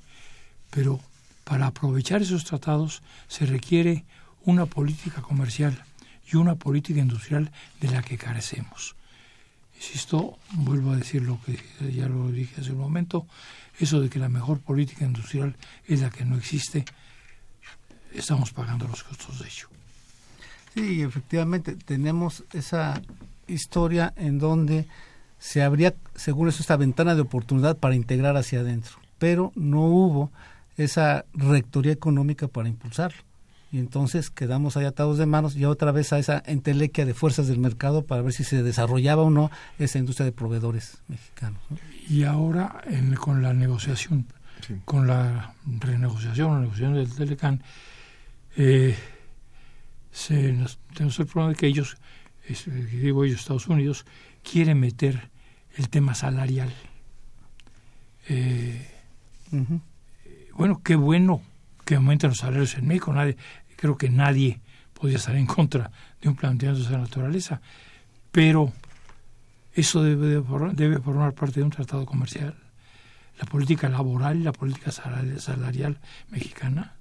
pero para aprovechar esos tratados se requiere una política comercial y una política industrial de la que carecemos. Insisto, vuelvo a decir lo que ya lo dije hace un momento, eso de que la mejor política industrial es la que no existe, estamos pagando los costos de ello. Sí, efectivamente, tenemos esa historia en donde se abría, según eso, esta ventana de oportunidad para integrar hacia adentro, pero no hubo esa rectoría económica para impulsarlo y entonces quedamos ahí atados de manos y otra vez a esa entelequia de fuerzas del mercado para ver si se desarrollaba o no esa industria de proveedores mexicanos. Y ahora con la negociación, con la renegociación, la negociación del Telecan, eh, se tenemos el problema de que ellos, digo ellos, Estados Unidos, quieren meter el tema salarial. Eh, bueno, qué bueno que aumenten los salarios en México. Nadie, creo que nadie podría estar en contra de un planteamiento de esa naturaleza, pero eso debe, debe formar parte de un tratado comercial. La política laboral y la política salarial mexicana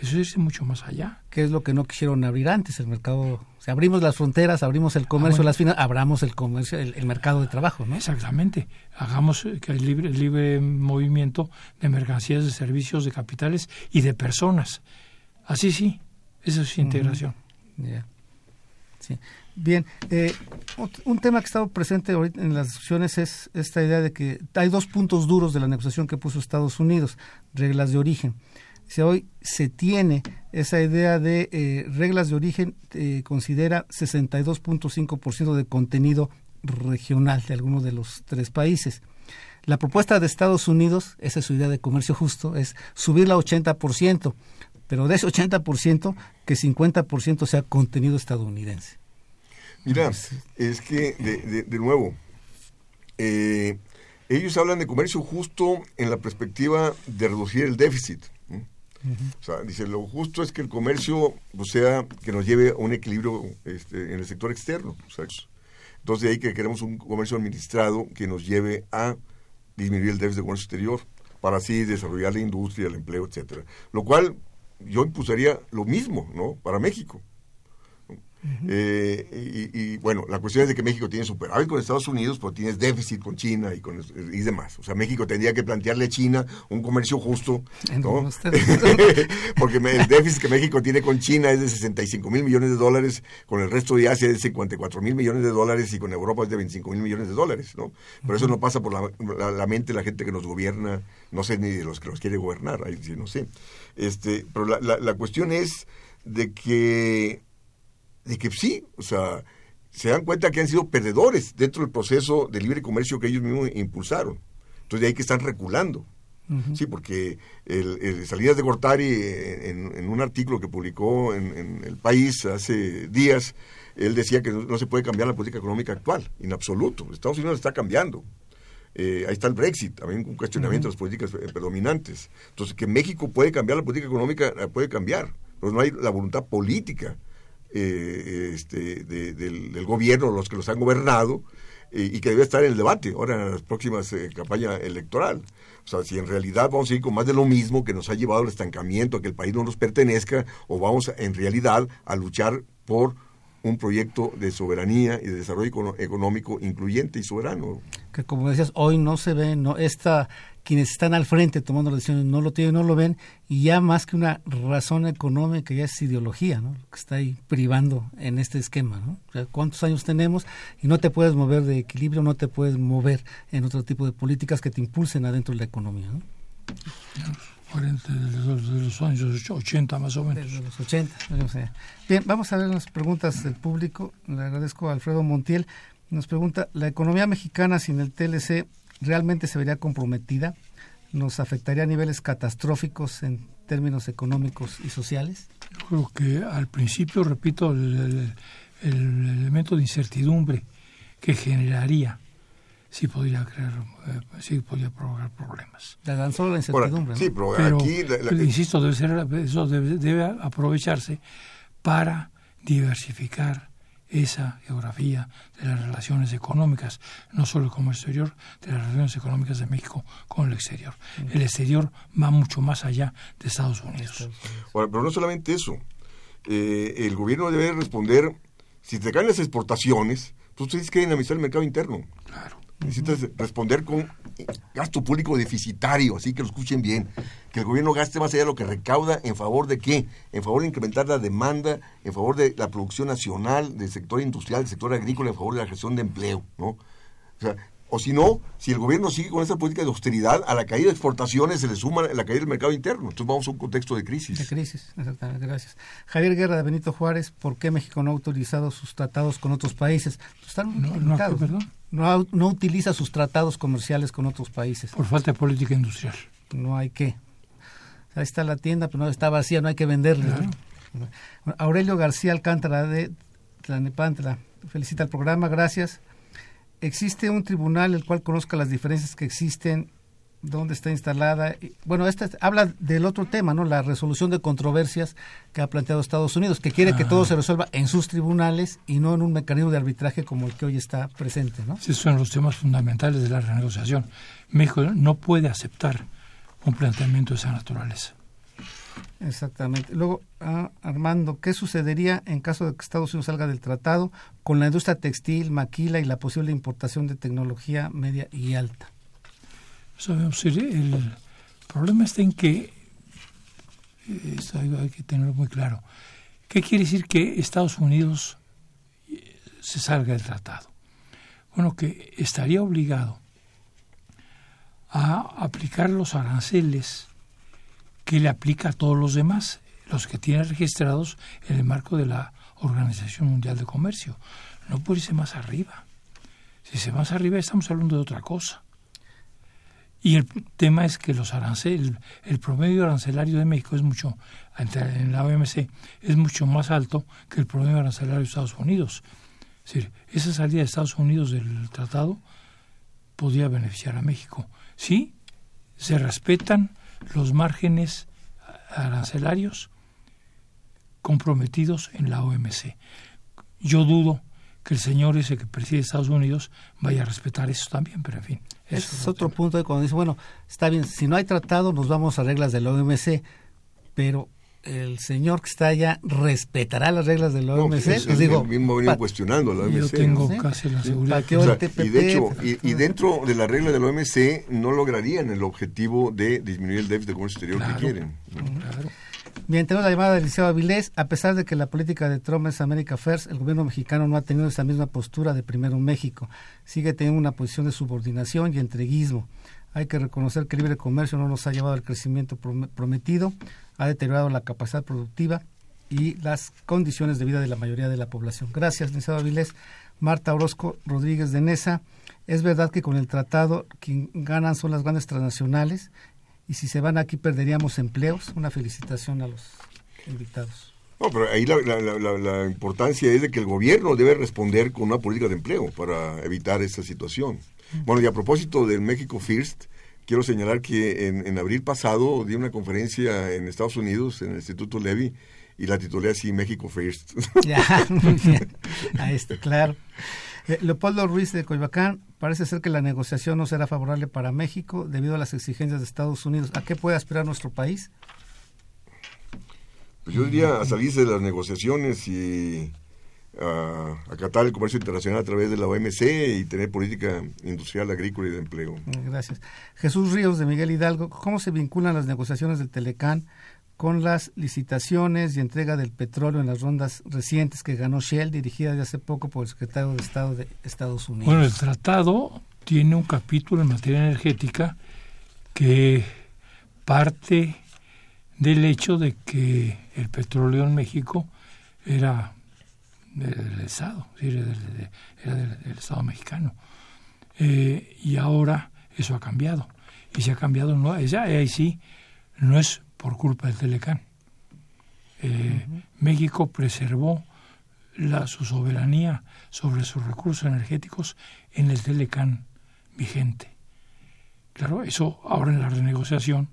eso es mucho más allá. ¿Qué es lo que no quisieron abrir antes? El mercado, si abrimos las fronteras, abrimos el comercio, ah, las finanzas, abramos el comercio, el, mercado de trabajo, ¿no? Exactamente. Hagamos que el libre, libre movimiento de mercancías, de servicios, de capitales y de personas. Así sí, eso es integración. Sí. Bien, eh, un tema que ha estado presente ahorita en las discusiones es esta idea de que hay dos puntos duros de la negociación que puso Estados Unidos, reglas de origen si hoy se tiene esa idea de eh, reglas de origen, eh, considera 62.5% de contenido regional de algunos de los tres países. La propuesta de Estados Unidos, esa es su idea de comercio justo, es subirla a 80%, pero de ese 80%, que 50% sea contenido estadounidense. Mira, es que, de, nuevo, eh, ellos hablan de comercio justo en la perspectiva de reducir el déficit. O sea, dice, lo justo es que el comercio o sea que nos lleve a un equilibrio este, en el sector externo. entonces de ahí que queremos un comercio administrado que nos lleve a disminuir el déficit de comercio exterior para así desarrollar la industria, el empleo, etcétera. Lo cual yo impulsaría lo mismo, ¿no? Para México. Eh, y, bueno, la cuestión es de que México tiene superávit con Estados Unidos, pero tienes déficit con China y con y demás. O sea, México tendría que plantearle a China un comercio justo, ¿no? (laughs) Porque el déficit que México tiene con China es de 65 mil millones de dólares, con el resto de Asia es de 54 mil millones de dólares y con Europa es de 25 mil millones de dólares, ¿no? Pero eso no pasa por la, mente de la gente que nos gobierna, no sé ni de los que nos quiere gobernar, ahí sí, no sé. Este, pero la, la cuestión es de que de que sí, o sea, se dan cuenta que han sido perdedores dentro del proceso de libre comercio que ellos mismos impulsaron. Entonces de ahí que están reculando. Sí, porque el, Salidas de Gortari, en, un artículo que publicó en, El País hace días, él decía que no, se puede cambiar la política económica actual, en absoluto. Estados Unidos está cambiando. Eh, ahí está el Brexit, también un cuestionamiento de las políticas eh, predominantes. Entonces, que México puede cambiar la política económica, puede cambiar, pero no hay la voluntad política eh, este, del, gobierno, los que los han gobernado, eh, y que debe estar en el debate ahora en las próximas eh, campañas electoral. O sea, si en realidad vamos a ir con más de lo mismo que nos ha llevado al estancamiento, a que el país no nos pertenezca, o vamos en realidad a luchar por un proyecto de soberanía y de desarrollo económico incluyente y soberano. Que como decías, hoy no se ve, no esta quienes están al frente tomando las decisiones no lo tienen, no lo ven, y ya más que una razón económica, ya es ideología, ¿no? que está ahí privando en este esquema, ¿no? ¿Cuántos años tenemos? Y no te puedes mover de equilibrio, no te puedes mover en otro tipo de políticas que te impulsen adentro de la economía, ¿no? de los, años 80 más o menos. De los 80, Bien, vamos a ver las preguntas del público. Le agradezco a Alfredo Montiel. Nos pregunta, ¿la economía mexicana sin el TLC realmente se vería comprometida? ¿Nos afectaría a niveles catastróficos en términos económicos y sociales? Yo creo que al principio, repito, el, elemento de incertidumbre que generaría sí podría crear, eh, sí podría provocar problemas. La solo la incertidumbre. Sí, pero, aquí, insisto, debe ser, eso debe aprovecharse para diversificar esa geografía de las relaciones económicas, no solo como exterior, de las relaciones económicas de México con el exterior. El exterior va mucho más allá de Estados Unidos. pero no solamente eso. Eh, el gobierno debe responder, si te caen las exportaciones, pues tienes que dinamizar el mercado interno. Claro. Necesitas responder con gasto público deficitario, así que lo escuchen bien. Que el gobierno gaste más allá de lo que recauda, ¿en favor de qué? En favor de incrementar la demanda, en favor de la producción nacional, del sector industrial, del sector agrícola, en favor de la gestión de empleo, ¿no? O sea, o si no, si el gobierno sigue con esa política de austeridad, a la caída de exportaciones se le suma la caída del mercado interno. Entonces vamos a un contexto de crisis. De crisis, exactamente, gracias. Javier Guerra de Benito Juárez, ¿por qué México no ha utilizado sus tratados con otros países? Están no, no, perdón no, no utiliza sus tratados comerciales con otros países. Por falta de política industrial. No hay que. Ahí está la tienda, pero no está vacía, no hay que venderla. Aurelio García Alcántara de Tlanepantla felicita el programa, gracias. ¿Existe un tribunal el cual conozca las diferencias que existen dónde está instalada. Bueno, esta habla del otro tema, ¿no? La resolución de controversias que ha planteado Estados Unidos, que quiere que todo ah. se resuelva en sus tribunales y no en un mecanismo de arbitraje como el que hoy está presente, ¿no? esos son los temas fundamentales de la renegociación. México no puede aceptar un planteamiento de esa naturaleza. Exactamente. Luego, ah, Armando, ¿qué sucedería en caso de que Estados Unidos salga del tratado con la industria textil, maquila y la posible importación de tecnología media y alta? el problema está en que, eh, esto hay que tenerlo muy claro, ¿qué quiere decir que Estados Unidos eh, se salga del tratado? Bueno, que estaría obligado a aplicar los aranceles que le aplica a todos los demás, los que tienen registrados en el marco de la Organización Mundial de Comercio. No puede irse más arriba. Si se va más arriba estamos hablando de otra cosa Y el tema es que los aranceles, el, promedio arancelario de México es mucho, en la OMC, es mucho más alto que el promedio arancelario de Estados Unidos. Es decir, esa salida de Estados Unidos del tratado podría beneficiar a México. Sí, se respetan los márgenes arancelarios comprometidos en la OMC. Yo dudo que el señor ese que preside Estados Unidos vaya a respetar eso también, pero en fin. es otro punto de cuando dice, bueno, está bien, si no hay tratado nos vamos a reglas de la OMC, pero el señor que está allá respetará las reglas de la OMC. No, pues digo, mismo venido cuestionando la OMC. Yo tengo casi la seguridad. y de hecho, y, dentro de la regla de la OMC no lograrían el objetivo de disminuir el déficit de comercio exterior que quieren. Claro. Bien, tenemos la llamada del Liceo Avilés. A pesar de que la política de Trump es America First, el gobierno mexicano no ha tenido esa misma postura de primero México. Sigue teniendo una posición de subordinación y entreguismo. Hay que reconocer que el libre comercio no nos ha llevado al crecimiento prometido, ha deteriorado la capacidad productiva y las condiciones de vida de la mayoría de la población. Gracias, licenciado Avilés. Marta Orozco Rodríguez de Nesa. Es verdad que con el tratado quien ganan son las grandes transnacionales y si se van aquí perderíamos empleos. Una felicitación a los invitados. No, pero ahí la, la, importancia es de que el gobierno debe responder con una política de empleo para evitar esta situación. Bueno, y a propósito del México First, quiero señalar que en, abril pasado di una conferencia en Estados Unidos, en el Instituto Levy, y la titulé así México First. (laughs) Ya, muy bien. (laughs) Ahí está, claro. Eh, Leopoldo Ruiz de Coyoacán, parece ser que la negociación no será favorable para México debido a las exigencias de Estados Unidos. ¿A qué puede aspirar nuestro país? Pues yo diría a salirse de las negociaciones y a acatar el comercio internacional a través de la OMC y tener política industrial, agrícola y de empleo. Gracias. Jesús Ríos de Miguel Hidalgo, ¿cómo se vinculan las negociaciones del Telecán con las licitaciones y entrega del petróleo en las rondas recientes que ganó Shell, dirigida de hace poco por el secretario de Estado de Estados Unidos? Bueno, el tratado tiene un capítulo en materia energética que parte del hecho de que el petróleo en México era del Estado, era del, Estado mexicano. Eh, y ahora eso ha cambiado. Y se ha cambiado, no, ya, ahí sí, no es por culpa del Telecán. Eh, México preservó la, su soberanía sobre sus recursos energéticos en el Telecán vigente. Claro, eso ahora en la renegociación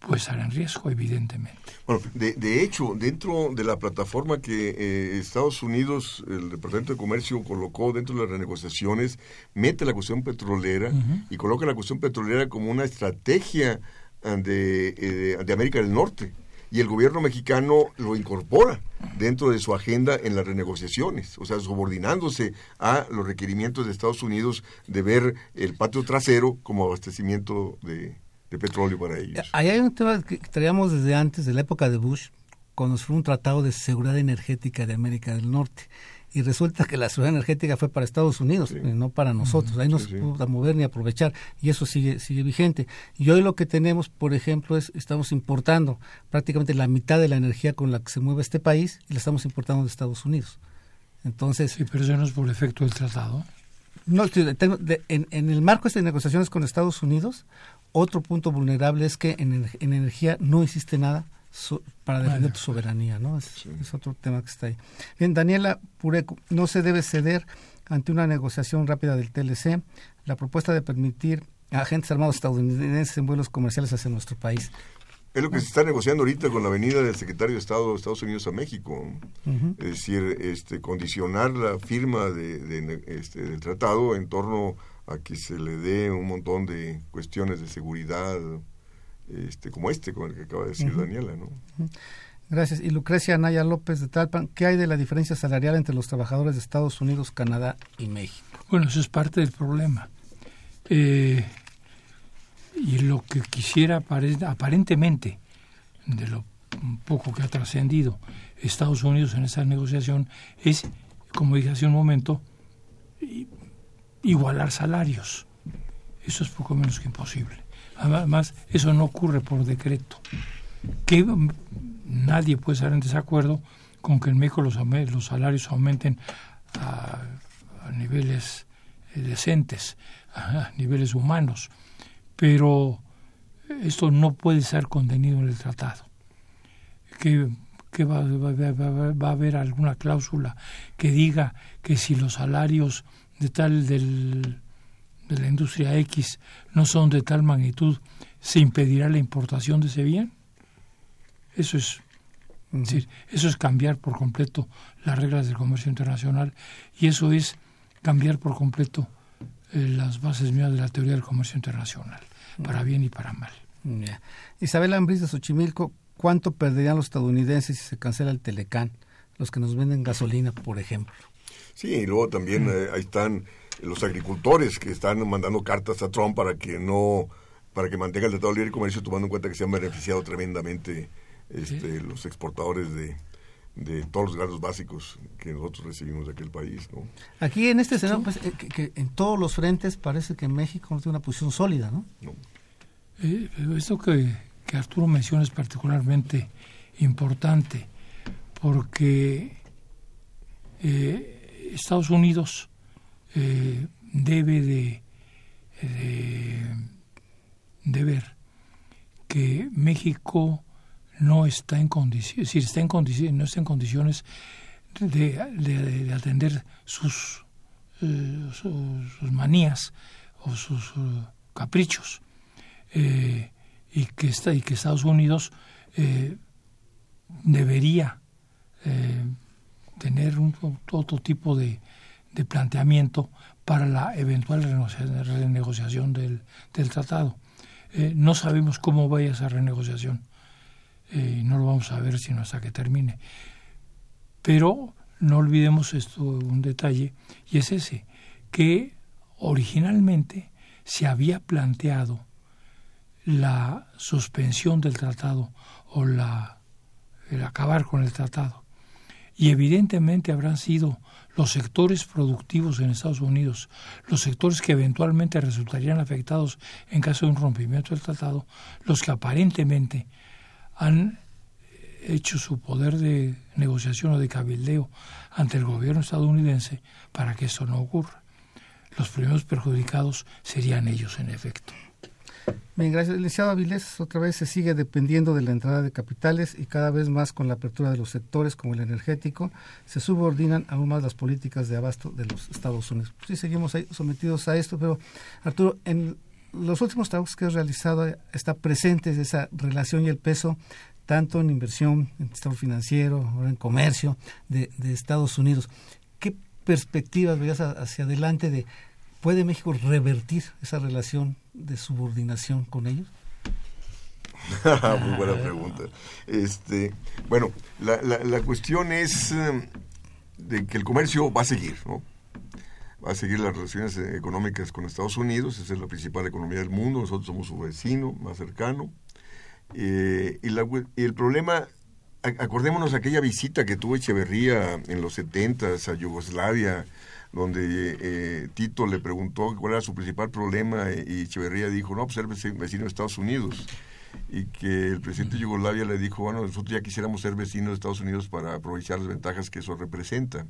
puede estar en riesgo, evidentemente. Bueno, de, de hecho, dentro de la plataforma que eh, Estados Unidos, el Departamento de Comercio colocó dentro de las renegociaciones, mete la cuestión petrolera y coloca la cuestión petrolera como una estrategia eh, de, eh, de América del Norte y el gobierno mexicano lo incorpora dentro de su agenda en las renegociaciones, o sea, subordinándose a los requerimientos de Estados Unidos de ver el patio trasero como abastecimiento de, de petróleo para ellos. Ahí hay un tema que traíamos desde antes, de la época de Bush, cuando fue un tratado de seguridad energética de América del Norte. Y resulta que la seguridad energética fue para Estados Unidos, no para nosotros. Ahí no se pudo mover ni aprovechar. Y eso sigue, sigue vigente. Y hoy lo que tenemos, por ejemplo, es estamos importando prácticamente la mitad de la energía con la que se mueve este país y la estamos importando de Estados Unidos. Entonces, sí, pero eso no es por efecto del tratado. No, en, en, el marco de estas negociaciones con Estados Unidos, otro punto vulnerable es que en, energía no existe nada para defender tu soberanía, ¿no? Es, otro tema que está ahí. Bien, Daniela Pureco, no se debe ceder ante una negociación rápida del TLC la propuesta de permitir a agentes armados estadounidenses en vuelos comerciales hacia nuestro país. Es lo que se está negociando ahorita con la venida del secretario de Estado de Estados Unidos a México. Es decir, este, condicionar la firma de, este, del tratado en torno a que se le dé un montón de cuestiones de seguridad, este, como este, como el que acaba de decir Daniela. ¿no? Gracias. Y Lucrecia Anaya López de Talpan, ¿qué hay de la diferencia salarial entre los trabajadores de Estados Unidos, Canadá y México? Bueno, eso es parte del problema. Eh, y lo que quisiera aparentemente, de lo poco que ha trascendido Estados Unidos en esa negociación, es, como dije hace un momento, igualar salarios. Eso es poco menos que imposible. Además, eso no ocurre por decreto. Que nadie puede estar en desacuerdo con que en México los, los salarios aumenten a, niveles eh, decentes, (laughs) a niveles humanos pero esto no puede ser contenido en el tratado. Que, va, va, a haber alguna cláusula que diga que si los salarios de tal del, de la industria X no son de tal magnitud, se impedirá la importación de ese bien. Eso es, decir, eso es cambiar por completo las reglas del comercio internacional y eso es cambiar por completo eh, las bases mías de la teoría del comercio internacional, para bien y para mal. Isabel Ambris de Xochimilco, ¿cuánto perderían los estadounidenses si se cancela el Telecán? Los que nos venden gasolina, por ejemplo. Sí, y luego también eh, ahí están los agricultores que están mandando cartas a Trump para que no para que mantenga el Tratado de Libre Comercio tomando en cuenta que se han beneficiado tremendamente este, los exportadores de, de todos los grados básicos que nosotros recibimos de aquel país. ¿no? Aquí en este escenario, pues, eh, que, en todos los frentes parece que México no tiene una posición sólida, ¿no? Eh, esto que, que, Arturo menciona es particularmente importante porque eh, Estados Unidos eh, debe de, de ver que México no está en condiciones, si está en no está en condiciones de, atender sus, eh, sus, manías o sus uh, caprichos eh, y que está y que Estados Unidos eh, debería tener un, otro tipo de, de, planteamiento para la eventual renegociación del, del tratado. no sabemos cómo vaya esa renegociación y no lo vamos a ver sino hasta que termine. Pero no olvidemos esto, un detalle, y es ese, que originalmente se había planteado la suspensión del tratado o la, el acabar con el tratado. Y evidentemente habrán sido los sectores productivos en Estados Unidos, los sectores que eventualmente resultarían afectados en caso de un rompimiento del tratado, los que aparentemente han hecho su poder de negociación o de cabildeo ante el gobierno estadounidense para que eso no ocurra. Los primeros perjudicados serían ellos, en efecto. Bien, gracias. Licenciado Avilés, otra vez se sigue dependiendo de la entrada de capitales y cada vez más con la apertura de los sectores como el energético, se subordinan aún más las políticas de abasto de los Estados Unidos. Sí, seguimos ahí sometidos a esto, pero Arturo, en los últimos trabajos que has realizado está presente esa relación y el peso tanto en inversión, en estado financiero, en comercio de, Estados Unidos. ¿Qué perspectivas veías hacia adelante de puede México revertir esa relación de subordinación con ellos? (laughs) Muy buena pregunta. Este, bueno, la, la, cuestión es eh, de que el comercio va a seguir, ¿no? Va a seguir las relaciones económicas con Estados Unidos, esa es la principal economía del mundo, nosotros somos su vecino más cercano. Eh, y, y, el problema, acordémonos aquella visita que tuvo Echeverría en los 70 a Yugoslavia, donde eh, Tito le preguntó cuál era su principal problema y Echeverría dijo, no, pues ser vecino de Estados Unidos. Y que el presidente de Yugoslavia le dijo, bueno, nosotros ya quisiéramos ser vecinos de Estados Unidos para aprovechar las ventajas que eso representa.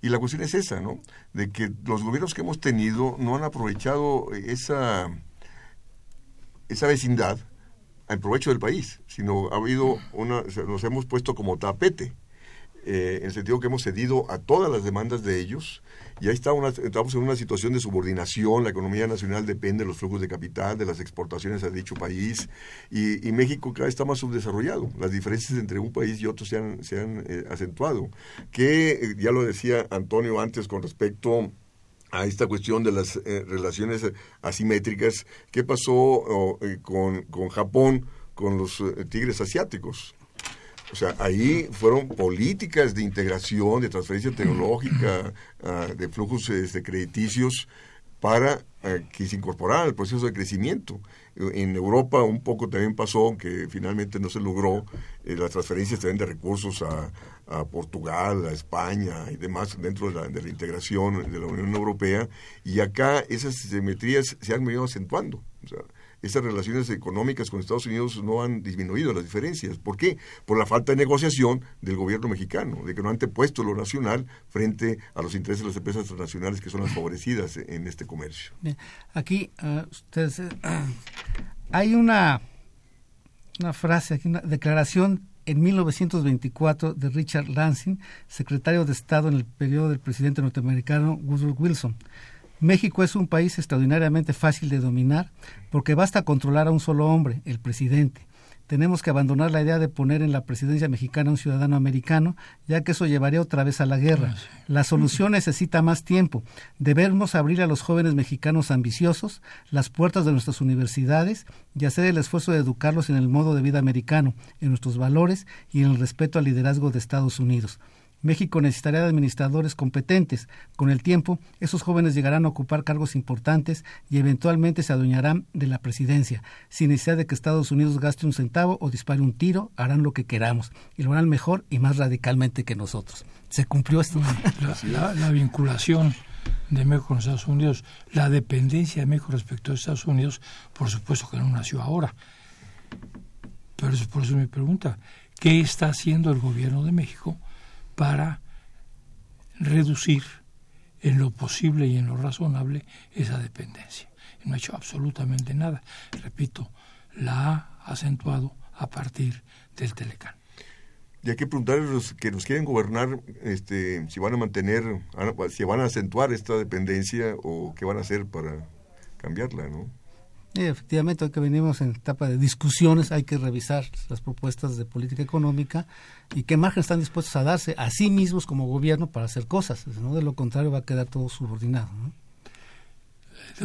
Y la cuestión es esa, ¿no? De que los gobiernos que hemos tenido no han aprovechado esa, esa vecindad en provecho del país, sino ha habido una, nos hemos puesto como tapete, eh, en el sentido que hemos cedido a todas las demandas de ellos, y ahí está una, estamos en una situación de subordinación, la economía nacional depende de los flujos de capital, de las exportaciones a dicho país, y, México cada vez está más subdesarrollado, las diferencias entre un país y otro se han, se han eh, acentuado, que eh, ya lo decía Antonio antes con respecto a esta cuestión de las eh, relaciones asimétricas. ¿Qué pasó eh, con, con, Japón, con los tigres asiáticos? O sea, ahí fueron políticas de integración, de transferencia tecnológica, ah, de flujos este, crediticios para que se incorporara al proceso de crecimiento. En Europa un poco también pasó, aunque finalmente no se logró, las transferencias también de recursos a, a Portugal, a España y demás dentro de la, de la, integración de la Unión Europea y acá esas simetrías se han venido acentuando. Esas relaciones económicas con Estados Unidos no han disminuido las diferencias. ¿Por qué? Por la falta de negociación del gobierno mexicano, de que no han puesto lo nacional frente a los intereses de las empresas transnacionales que son las favorecidas en este comercio. Aquí, uh, ustedes, uh, (clears throat) hay una, una frase, aquí, una declaración en 1924 de Richard Lansing, secretario de Estado en el periodo del presidente norteamericano Woodrow Wilson. México es un país extraordinariamente fácil de dominar porque basta controlar a un solo hombre, el presidente. Tenemos que abandonar la idea de poner en la presidencia mexicana un ciudadano americano, ya que eso llevaría otra vez a la guerra. La solución necesita más tiempo. Debemos abrir a los jóvenes mexicanos ambiciosos las puertas de nuestras universidades y hacer el esfuerzo de educarlos en el modo de vida americano, en nuestros valores y en el respeto al liderazgo de Estados Unidos. México necesitaría de administradores competentes. Con el tiempo, esos jóvenes llegarán a ocupar cargos importantes y eventualmente se adueñarán de la presidencia. Sin necesidad de que Estados Unidos gaste un centavo o dispare un tiro, harán lo que queramos y lo harán mejor y más radicalmente que nosotros. ¿Se cumplió esto? La, la vinculación de México con Estados Unidos, la dependencia de México respecto a Estados Unidos, por supuesto que no nació ahora. Pero es por eso mi pregunta, ¿qué está haciendo el gobierno de México? Para reducir en lo posible y en lo razonable esa dependencia. No ha hecho absolutamente nada. Repito, la ha acentuado a partir del Telecán. Y hay que preguntar a los que nos quieren gobernar este, si van a mantener, si van a acentuar esta dependencia o qué van a hacer para cambiarla, ¿no? Efectivamente, hoy que venimos en etapa de discusiones, hay que revisar las propuestas de política económica y qué margen están dispuestos a darse a sí mismos como gobierno para hacer cosas. ¿no? De lo contrario, va a quedar todo subordinado. ¿no?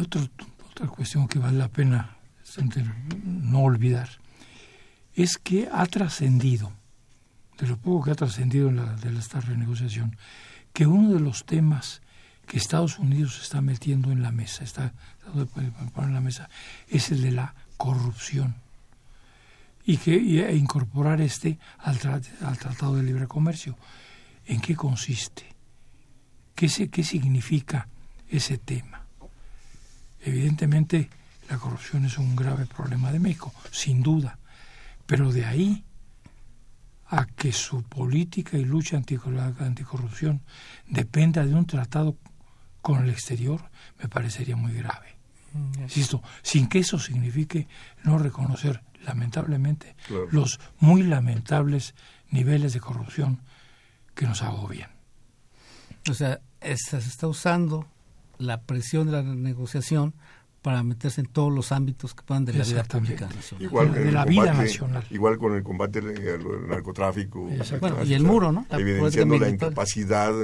otra cuestión que vale la pena no olvidar es que ha trascendido, de lo poco que ha trascendido de esta renegociación, que uno de los temas que Estados Unidos está metiendo en la mesa, está en la mesa, es el de la corrupción. Y que e incorporar este al, Tratado de Libre Comercio. ¿En qué consiste? ¿Qué, ¿Qué significa ese tema? Evidentemente, la corrupción es un grave problema de México, sin duda. Pero de ahí a que su política y lucha anticorrupción dependa de un tratado con el exterior me parecería muy grave. Mm, Insisto, sin que eso signifique no reconocer lamentablemente los muy lamentables niveles de corrupción que nos agobian. O sea, se está usando la presión de la negociación para meterse en todos los ámbitos que puedan de la vida pública Igual de la vida nacional. Igual con el combate al narcotráfico. y el muro, ¿no? evidenciando la incapacidad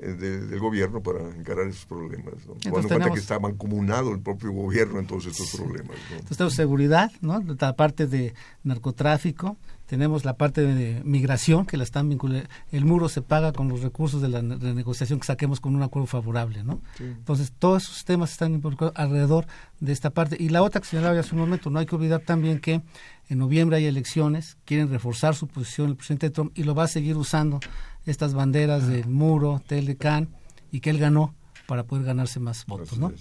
eh, del gobierno para encarar esos problemas. ¿no? Tomando en cuenta que está mancomunado el propio gobierno en todos estos problemas. Entonces tenemos seguridad, ¿no? la parte de narcotráfico, tenemos la parte de migración que la están vinculando. El muro se paga con los recursos de la negociación que saquemos con un acuerdo favorable, ¿no? Entonces todos esos temas están involucrados alrededor de esta parte. Y la otra que señalaba hace un momento, no hay que olvidar también que en noviembre hay elecciones, quieren reforzar su posición el presidente Trump y lo va a seguir usando estas banderas del muro, Telecan, y que él ganó para poder ganarse más votos. ¿no?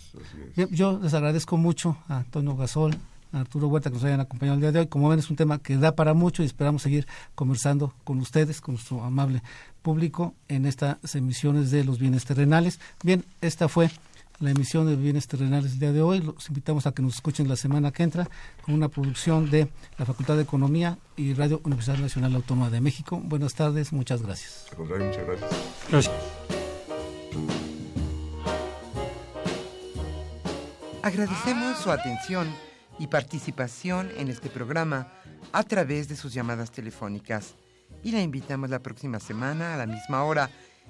Yo les agradezco mucho a Antonio Gasol, a Arturo Huerta que nos hayan acompañado el día de hoy. Como ven, es un tema que da para mucho y esperamos seguir conversando con ustedes, con nuestro amable público, en estas emisiones de los bienes terrenales. Bien, esta fue la emisión de Bienes Terrenales del día de hoy. Los invitamos a que nos escuchen la semana que entra con una producción de la Facultad de Economía y Radio Universidad Nacional Autónoma de México. Buenas tardes, muchas gracias. Muchas gracias. Gracias. Agradecemos su atención y participación en este programa a través de sus llamadas telefónicas y la invitamos la próxima semana a la misma hora